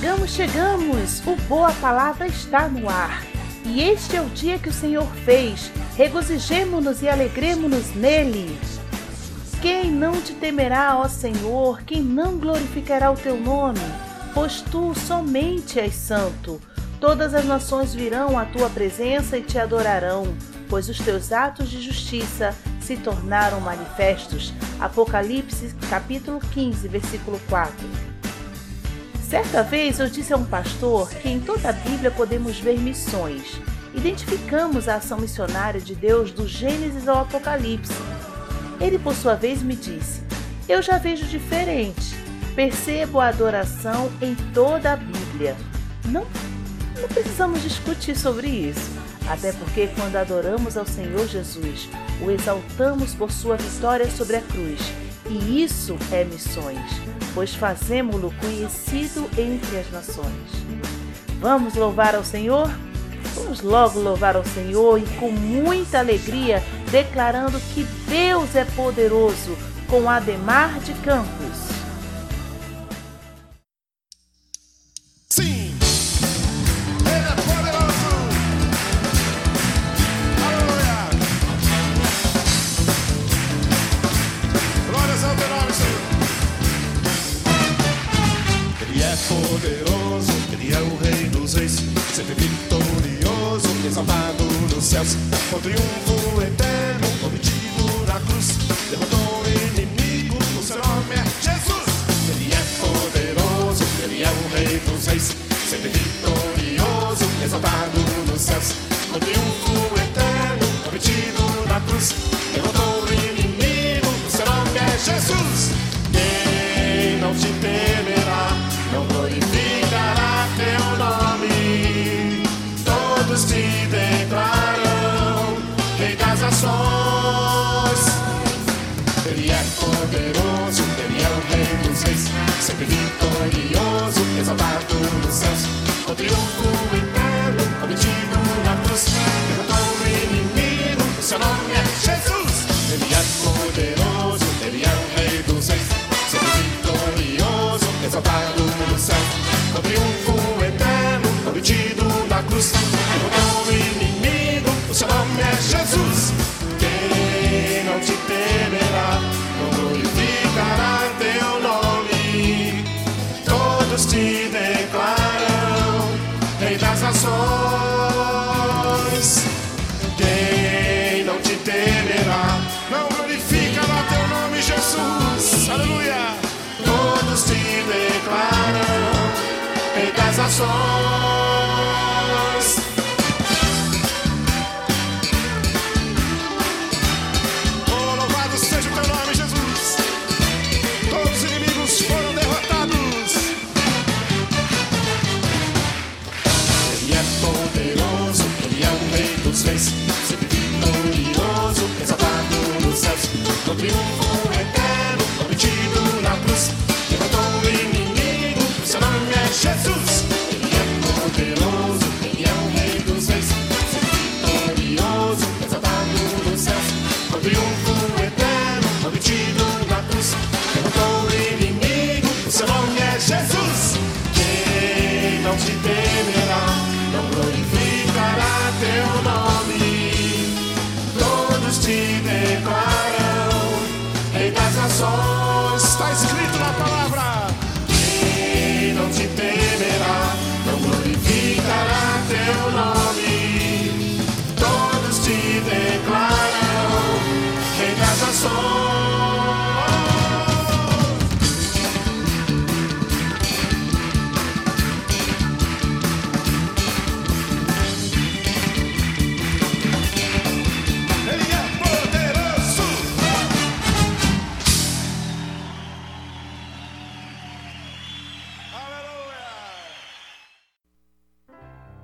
Chegamos, chegamos! O Boa Palavra está no ar. E este é o dia que o Senhor fez. Regozijemo-nos e alegremos-nos nele. Quem não te temerá, ó Senhor? Quem não glorificará o teu nome? Pois tu somente és santo. Todas as nações virão à tua presença e te adorarão, pois os teus atos de justiça se tornaram manifestos. Apocalipse capítulo 15, versículo 4. Certa vez eu disse a um pastor que em toda a Bíblia podemos ver missões. Identificamos a ação missionária de Deus do Gênesis ao Apocalipse ele, por sua vez, me disse: Eu já vejo diferente. Percebo a adoração em toda a Bíblia. Não, não precisamos discutir sobre isso. Até porque, quando adoramos ao Senhor Jesus, o exaltamos por sua vitória sobre a cruz. E isso é missões, pois fazemos-lo conhecido entre as nações. Vamos louvar ao Senhor? Vamos logo louvar ao Senhor e com muita alegria, declarando que Deus é poderoso, com Ademar de Campos. Sim! Triunfo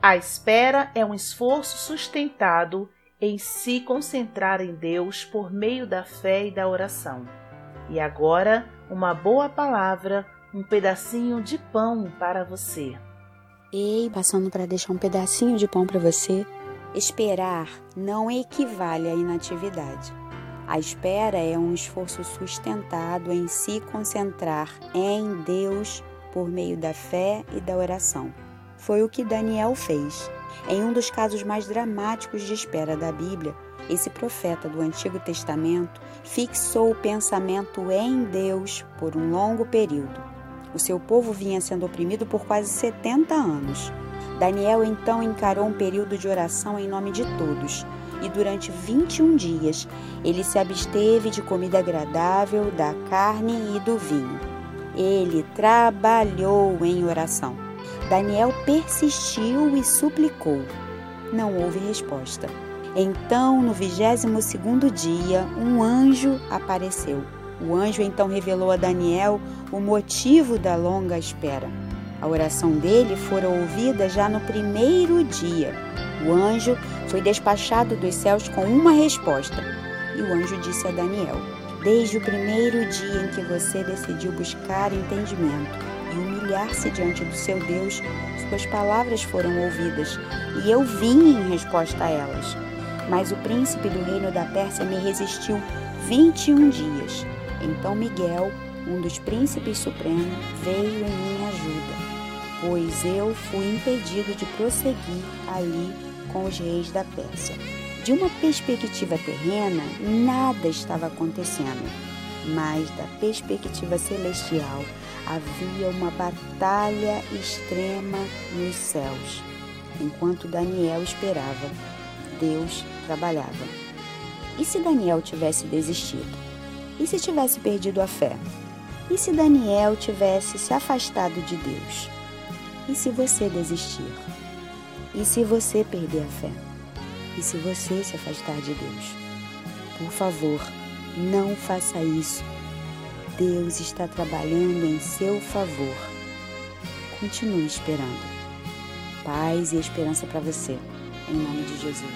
A espera é um esforço sustentado em se concentrar em Deus por meio da fé e da oração. E agora, uma boa palavra, um pedacinho de pão para você. Ei, passando para deixar um pedacinho de pão para você. Esperar não equivale à inatividade. A espera é um esforço sustentado em se concentrar em Deus por meio da fé e da oração. Foi o que Daniel fez. Em um dos casos mais dramáticos de espera da Bíblia, esse profeta do Antigo Testamento fixou o pensamento em Deus por um longo período. O seu povo vinha sendo oprimido por quase 70 anos. Daniel então encarou um período de oração em nome de todos, e durante 21 dias ele se absteve de comida agradável, da carne e do vinho. Ele trabalhou em oração. Daniel persistiu e suplicou. Não houve resposta. Então, no vigésimo segundo dia, um anjo apareceu. O anjo então revelou a Daniel o motivo da longa espera. A oração dele fora ouvida já no primeiro dia. O anjo foi despachado dos céus com uma resposta. E o anjo disse a Daniel: Desde o primeiro dia em que você decidiu buscar entendimento humilhar-se diante do seu Deus, suas palavras foram ouvidas, e eu vim em resposta a elas. Mas o príncipe do reino da Pérsia me resistiu 21 dias. Então Miguel, um dos príncipes supremos, veio em minha ajuda, pois eu fui impedido de prosseguir ali com os reis da Pérsia. De uma perspectiva terrena, nada estava acontecendo, mas da perspectiva celestial havia uma batalha extrema nos céus. Enquanto Daniel esperava, Deus trabalhava. E se Daniel tivesse desistido? E se tivesse perdido a fé? E se Daniel tivesse se afastado de Deus? E se você desistir? E se você perder a fé? E se você se afastar de Deus? Por favor, não faça isso. Deus está trabalhando em seu favor. Continue esperando. Paz e esperança para você. Em nome de Jesus.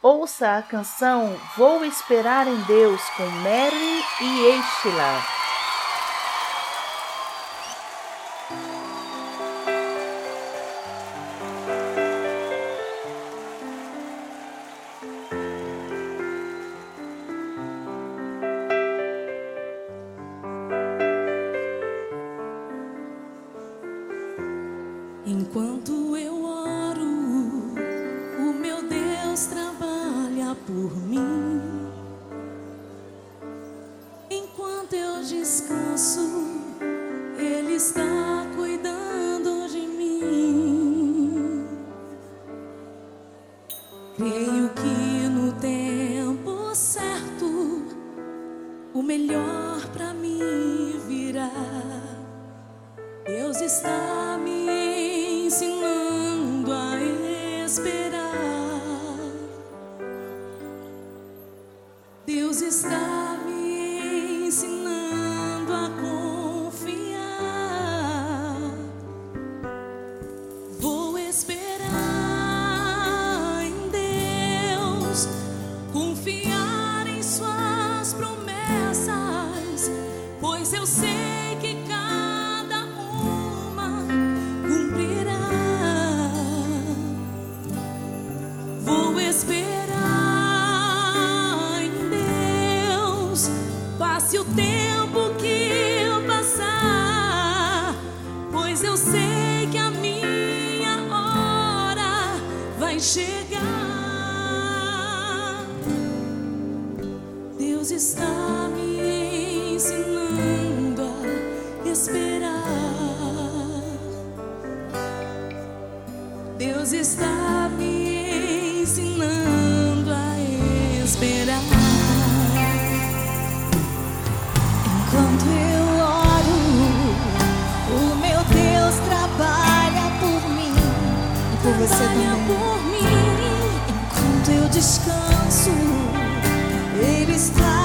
Ouça a canção Vou Esperar em Deus com Mary e Estila. Está me ensinando esperar. Deus está me ensinando a esperar. Enquanto eu oro, o meu Deus trabalha por mim. E por você trabalha também. por mim. Enquanto eu descanso, Ele está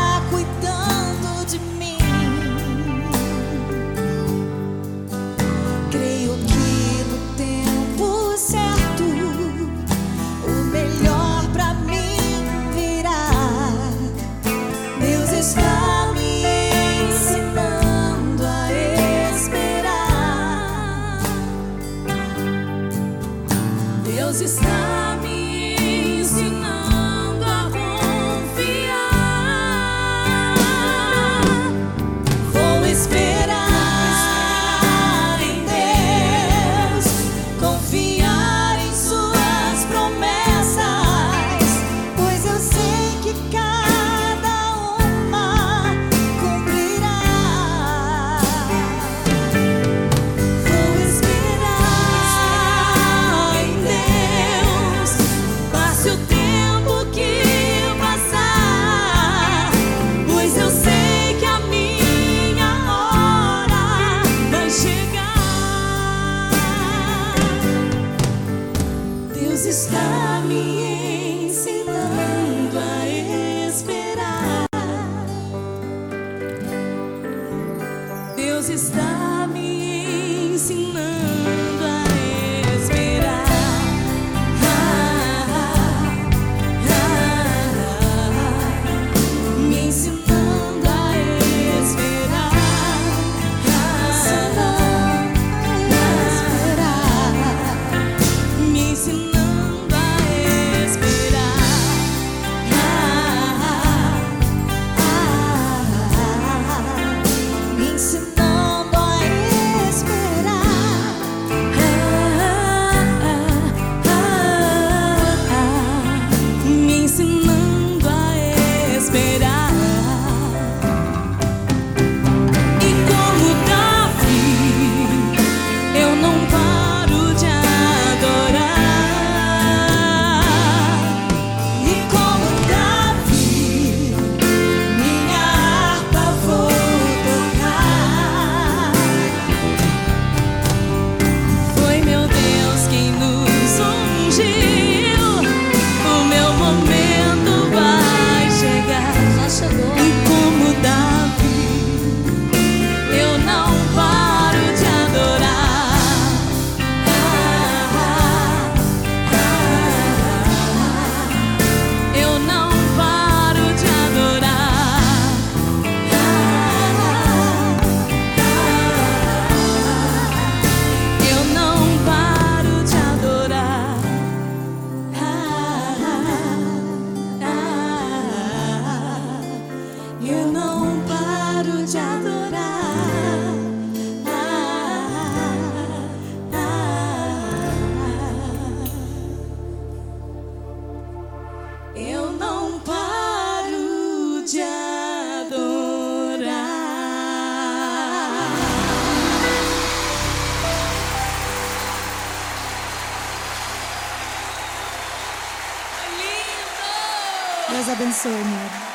Deus abençoe, Mary.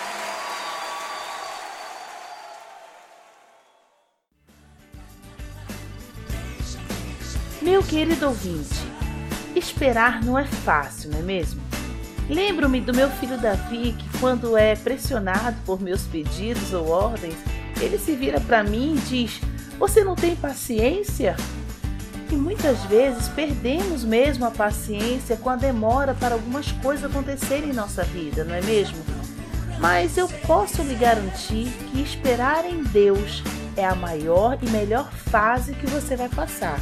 Meu querido ouvinte, esperar não é fácil, não é mesmo? Lembro-me do meu filho Davi que, quando é pressionado por meus pedidos ou ordens, ele se vira para mim e diz: Você não tem paciência? E muitas vezes perdemos mesmo a paciência com a demora para algumas coisas acontecerem em nossa vida, não é mesmo? Mas eu posso lhe garantir que esperar em Deus é a maior e melhor fase que você vai passar.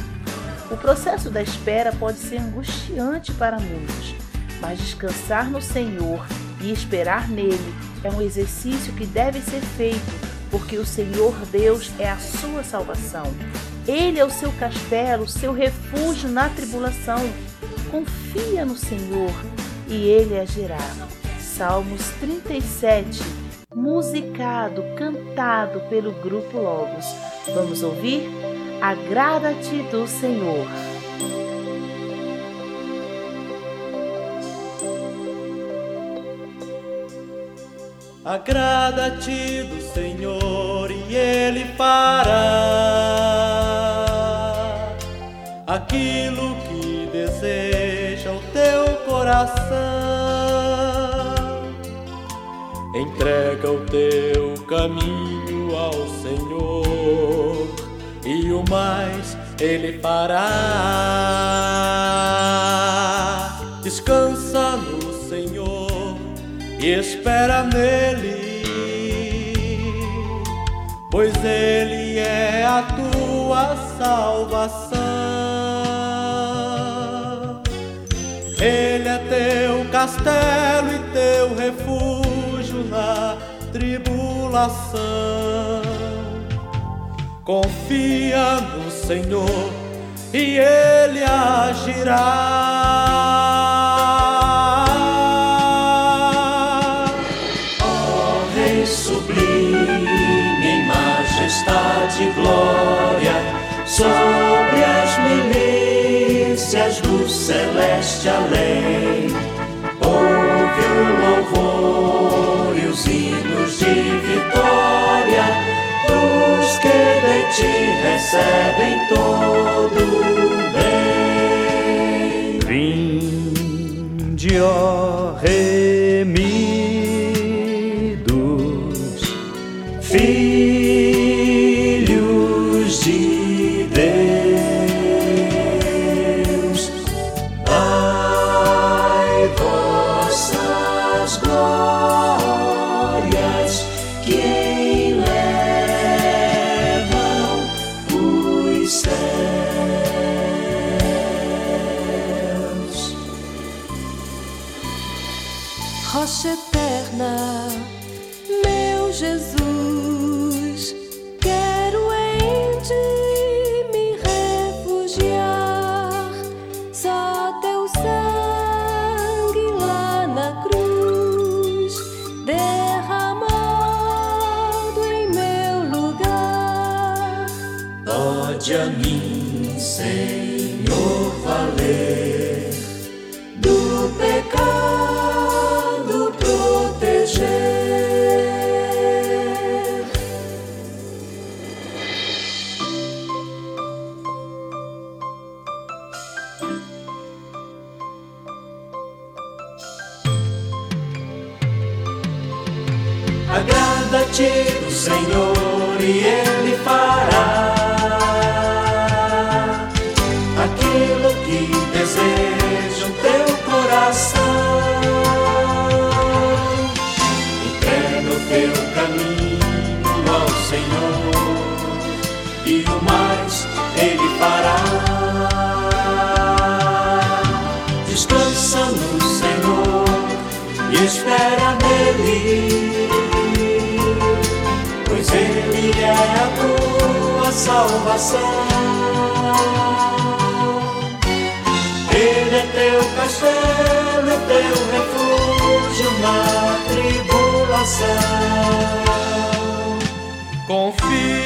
O processo da espera pode ser angustiante para muitos, mas descansar no Senhor e esperar nele é um exercício que deve ser feito, porque o Senhor Deus é a sua salvação. Ele é o seu castelo, seu refúgio na tribulação. Confia no Senhor e ele agirá. Salmos 37, musicado, cantado pelo grupo Logos. Vamos ouvir? Agrada-te do Senhor. Agrada-te do Senhor e Ele fará aquilo que deseja o teu coração. Entrega o teu caminho ao Senhor e o mais Ele fará. Descansa no Senhor e espera nele, pois ele é a tua salvação. Ele é teu castelo e teu refúgio na tribulação. Confia no Senhor e ele agirá. Ó Rei sublime majestade e glória, sobre do celeste além, ouve o louvor e os hinos de vitória dos que de ti recebem todo bem. Vinde, ó remidos, filhos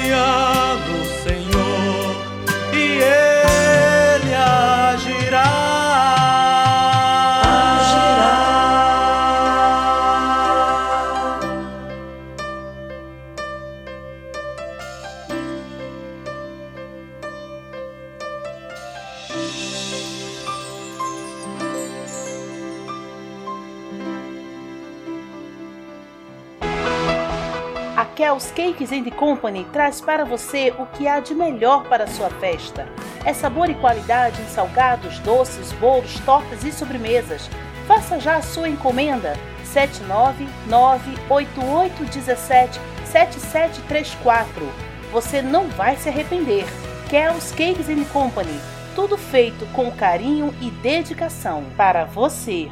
Confia And Company traz para você o que há de melhor para a sua festa. É sabor e qualidade em salgados, doces, bolos, tortas e sobremesas. Faça já a sua encomenda 79988177734. Você não vai se arrepender. Kel's Cakes Company. Tudo feito com carinho e dedicação para você.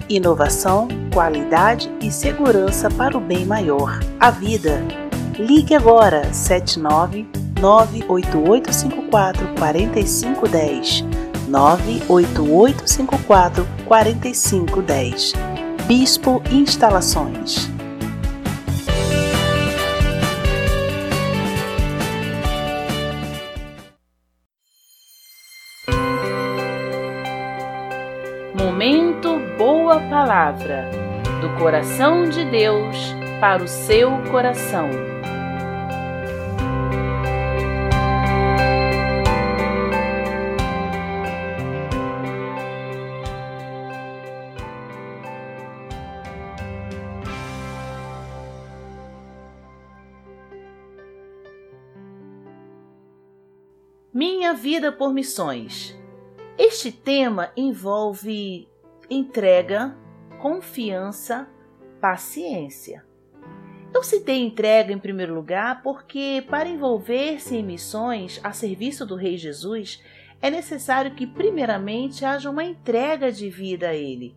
Inovação, qualidade e segurança para o bem maior, a vida. Ligue agora 79 98854 4510 98854 4510 Bispo Instalações Palavra do coração de Deus para o seu coração. Minha vida por missões. Este tema envolve entrega, confiança, paciência. Eu citei entrega em primeiro lugar porque, para envolver-se em missões a serviço do Rei Jesus, é necessário que, primeiramente, haja uma entrega de vida a Ele.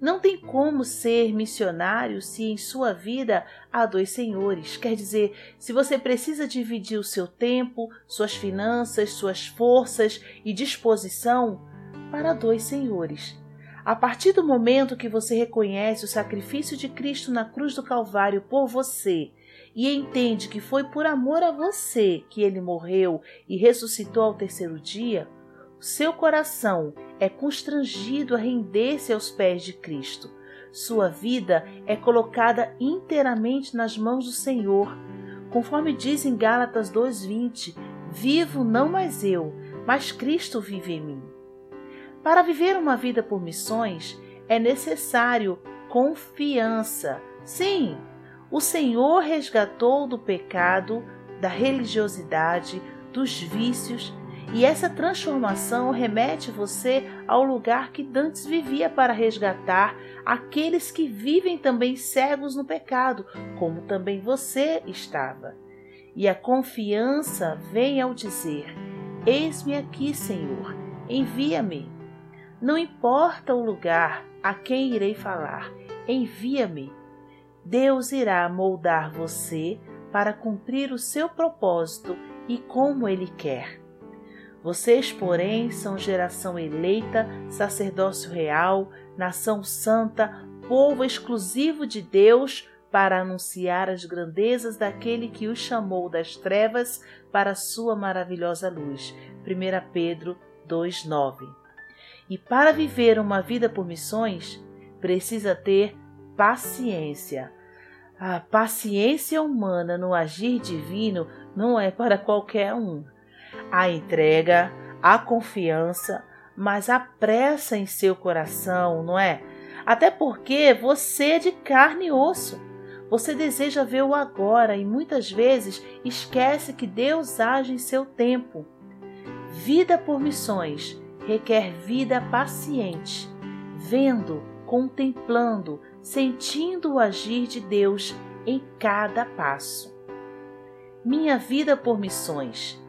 Não tem como ser missionário se em sua vida há dois senhores. Quer dizer, se você precisa dividir o seu tempo, suas finanças, suas forças e disposição para dois senhores. A partir do momento que você reconhece o sacrifício de Cristo na cruz do Calvário por você e entende que foi por amor a você que ele morreu e ressuscitou ao terceiro dia, seu coração é constrangido a render-se aos pés de Cristo. Sua vida é colocada inteiramente nas mãos do Senhor. Conforme diz em Gálatas 2:20, vivo não mais eu, mas Cristo vive em mim. Para viver uma vida por missões é necessário confiança. Sim, o Senhor resgatou do pecado, da religiosidade, dos vícios e essa transformação remete você ao lugar que Dantes vivia para resgatar aqueles que vivem também cegos no pecado, como também você estava. E a confiança vem ao dizer: Eis-me aqui, Senhor, envia-me. Não importa o lugar a quem irei falar, envia-me. Deus irá moldar você para cumprir o seu propósito e como Ele quer. Vocês, porém, são geração eleita, sacerdócio real, nação santa, povo exclusivo de Deus, para anunciar as grandezas daquele que os chamou das trevas para a sua maravilhosa luz. 1 Pedro 2:9. E para viver uma vida por missões, precisa ter paciência. A paciência humana no agir divino não é para qualquer um. A entrega, a confiança, mas a pressa em seu coração, não é? Até porque você é de carne e osso. Você deseja ver o agora e muitas vezes esquece que Deus age em seu tempo. Vida por missões requer vida paciente, vendo, contemplando, sentindo o agir de Deus em cada passo. Minha vida por missões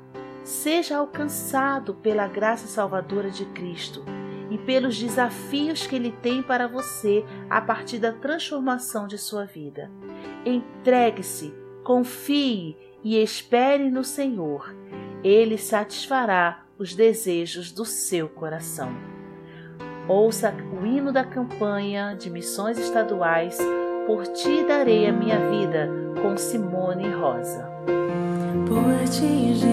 seja alcançado pela graça salvadora de Cristo e pelos desafios que Ele tem para você a partir da transformação de sua vida. Entregue-se, confie e espere no Senhor. Ele satisfará os desejos do seu coração. Ouça o hino da campanha de missões estaduais Por Ti Darei a Minha Vida, com Simone Rosa. Por Ti,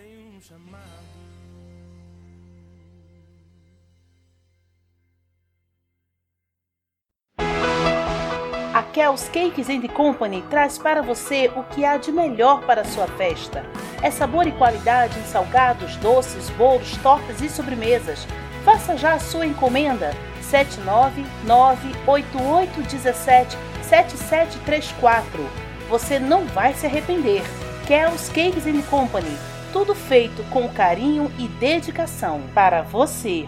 A Kel's Cakes and Company traz para você o que há de melhor para a sua festa. É sabor e qualidade em salgados, doces, bolos, tortas e sobremesas. Faça já a sua encomenda 79988177734. Você não vai se arrepender. Kel's Cakes and Company. Tudo feito com carinho e dedicação para você.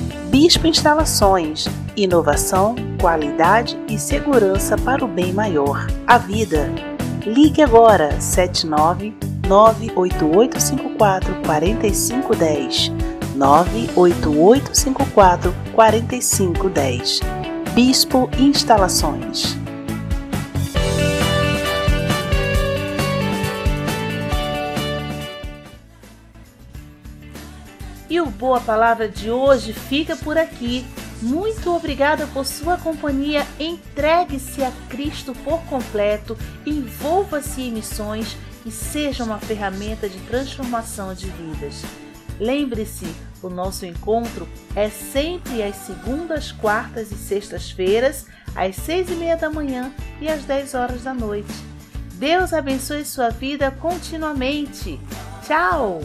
Bispo Instalações. Inovação, qualidade e segurança para o bem maior, a vida. Ligue agora 79 98854 4510 98854 4510 Bispo Instalações O Boa Palavra de hoje fica por aqui. Muito obrigada por sua companhia. Entregue-se a Cristo por completo, envolva-se em missões e seja uma ferramenta de transformação de vidas. Lembre-se, o nosso encontro é sempre às segundas, quartas e sextas-feiras, às seis e meia da manhã e às dez horas da noite. Deus abençoe sua vida continuamente. Tchau!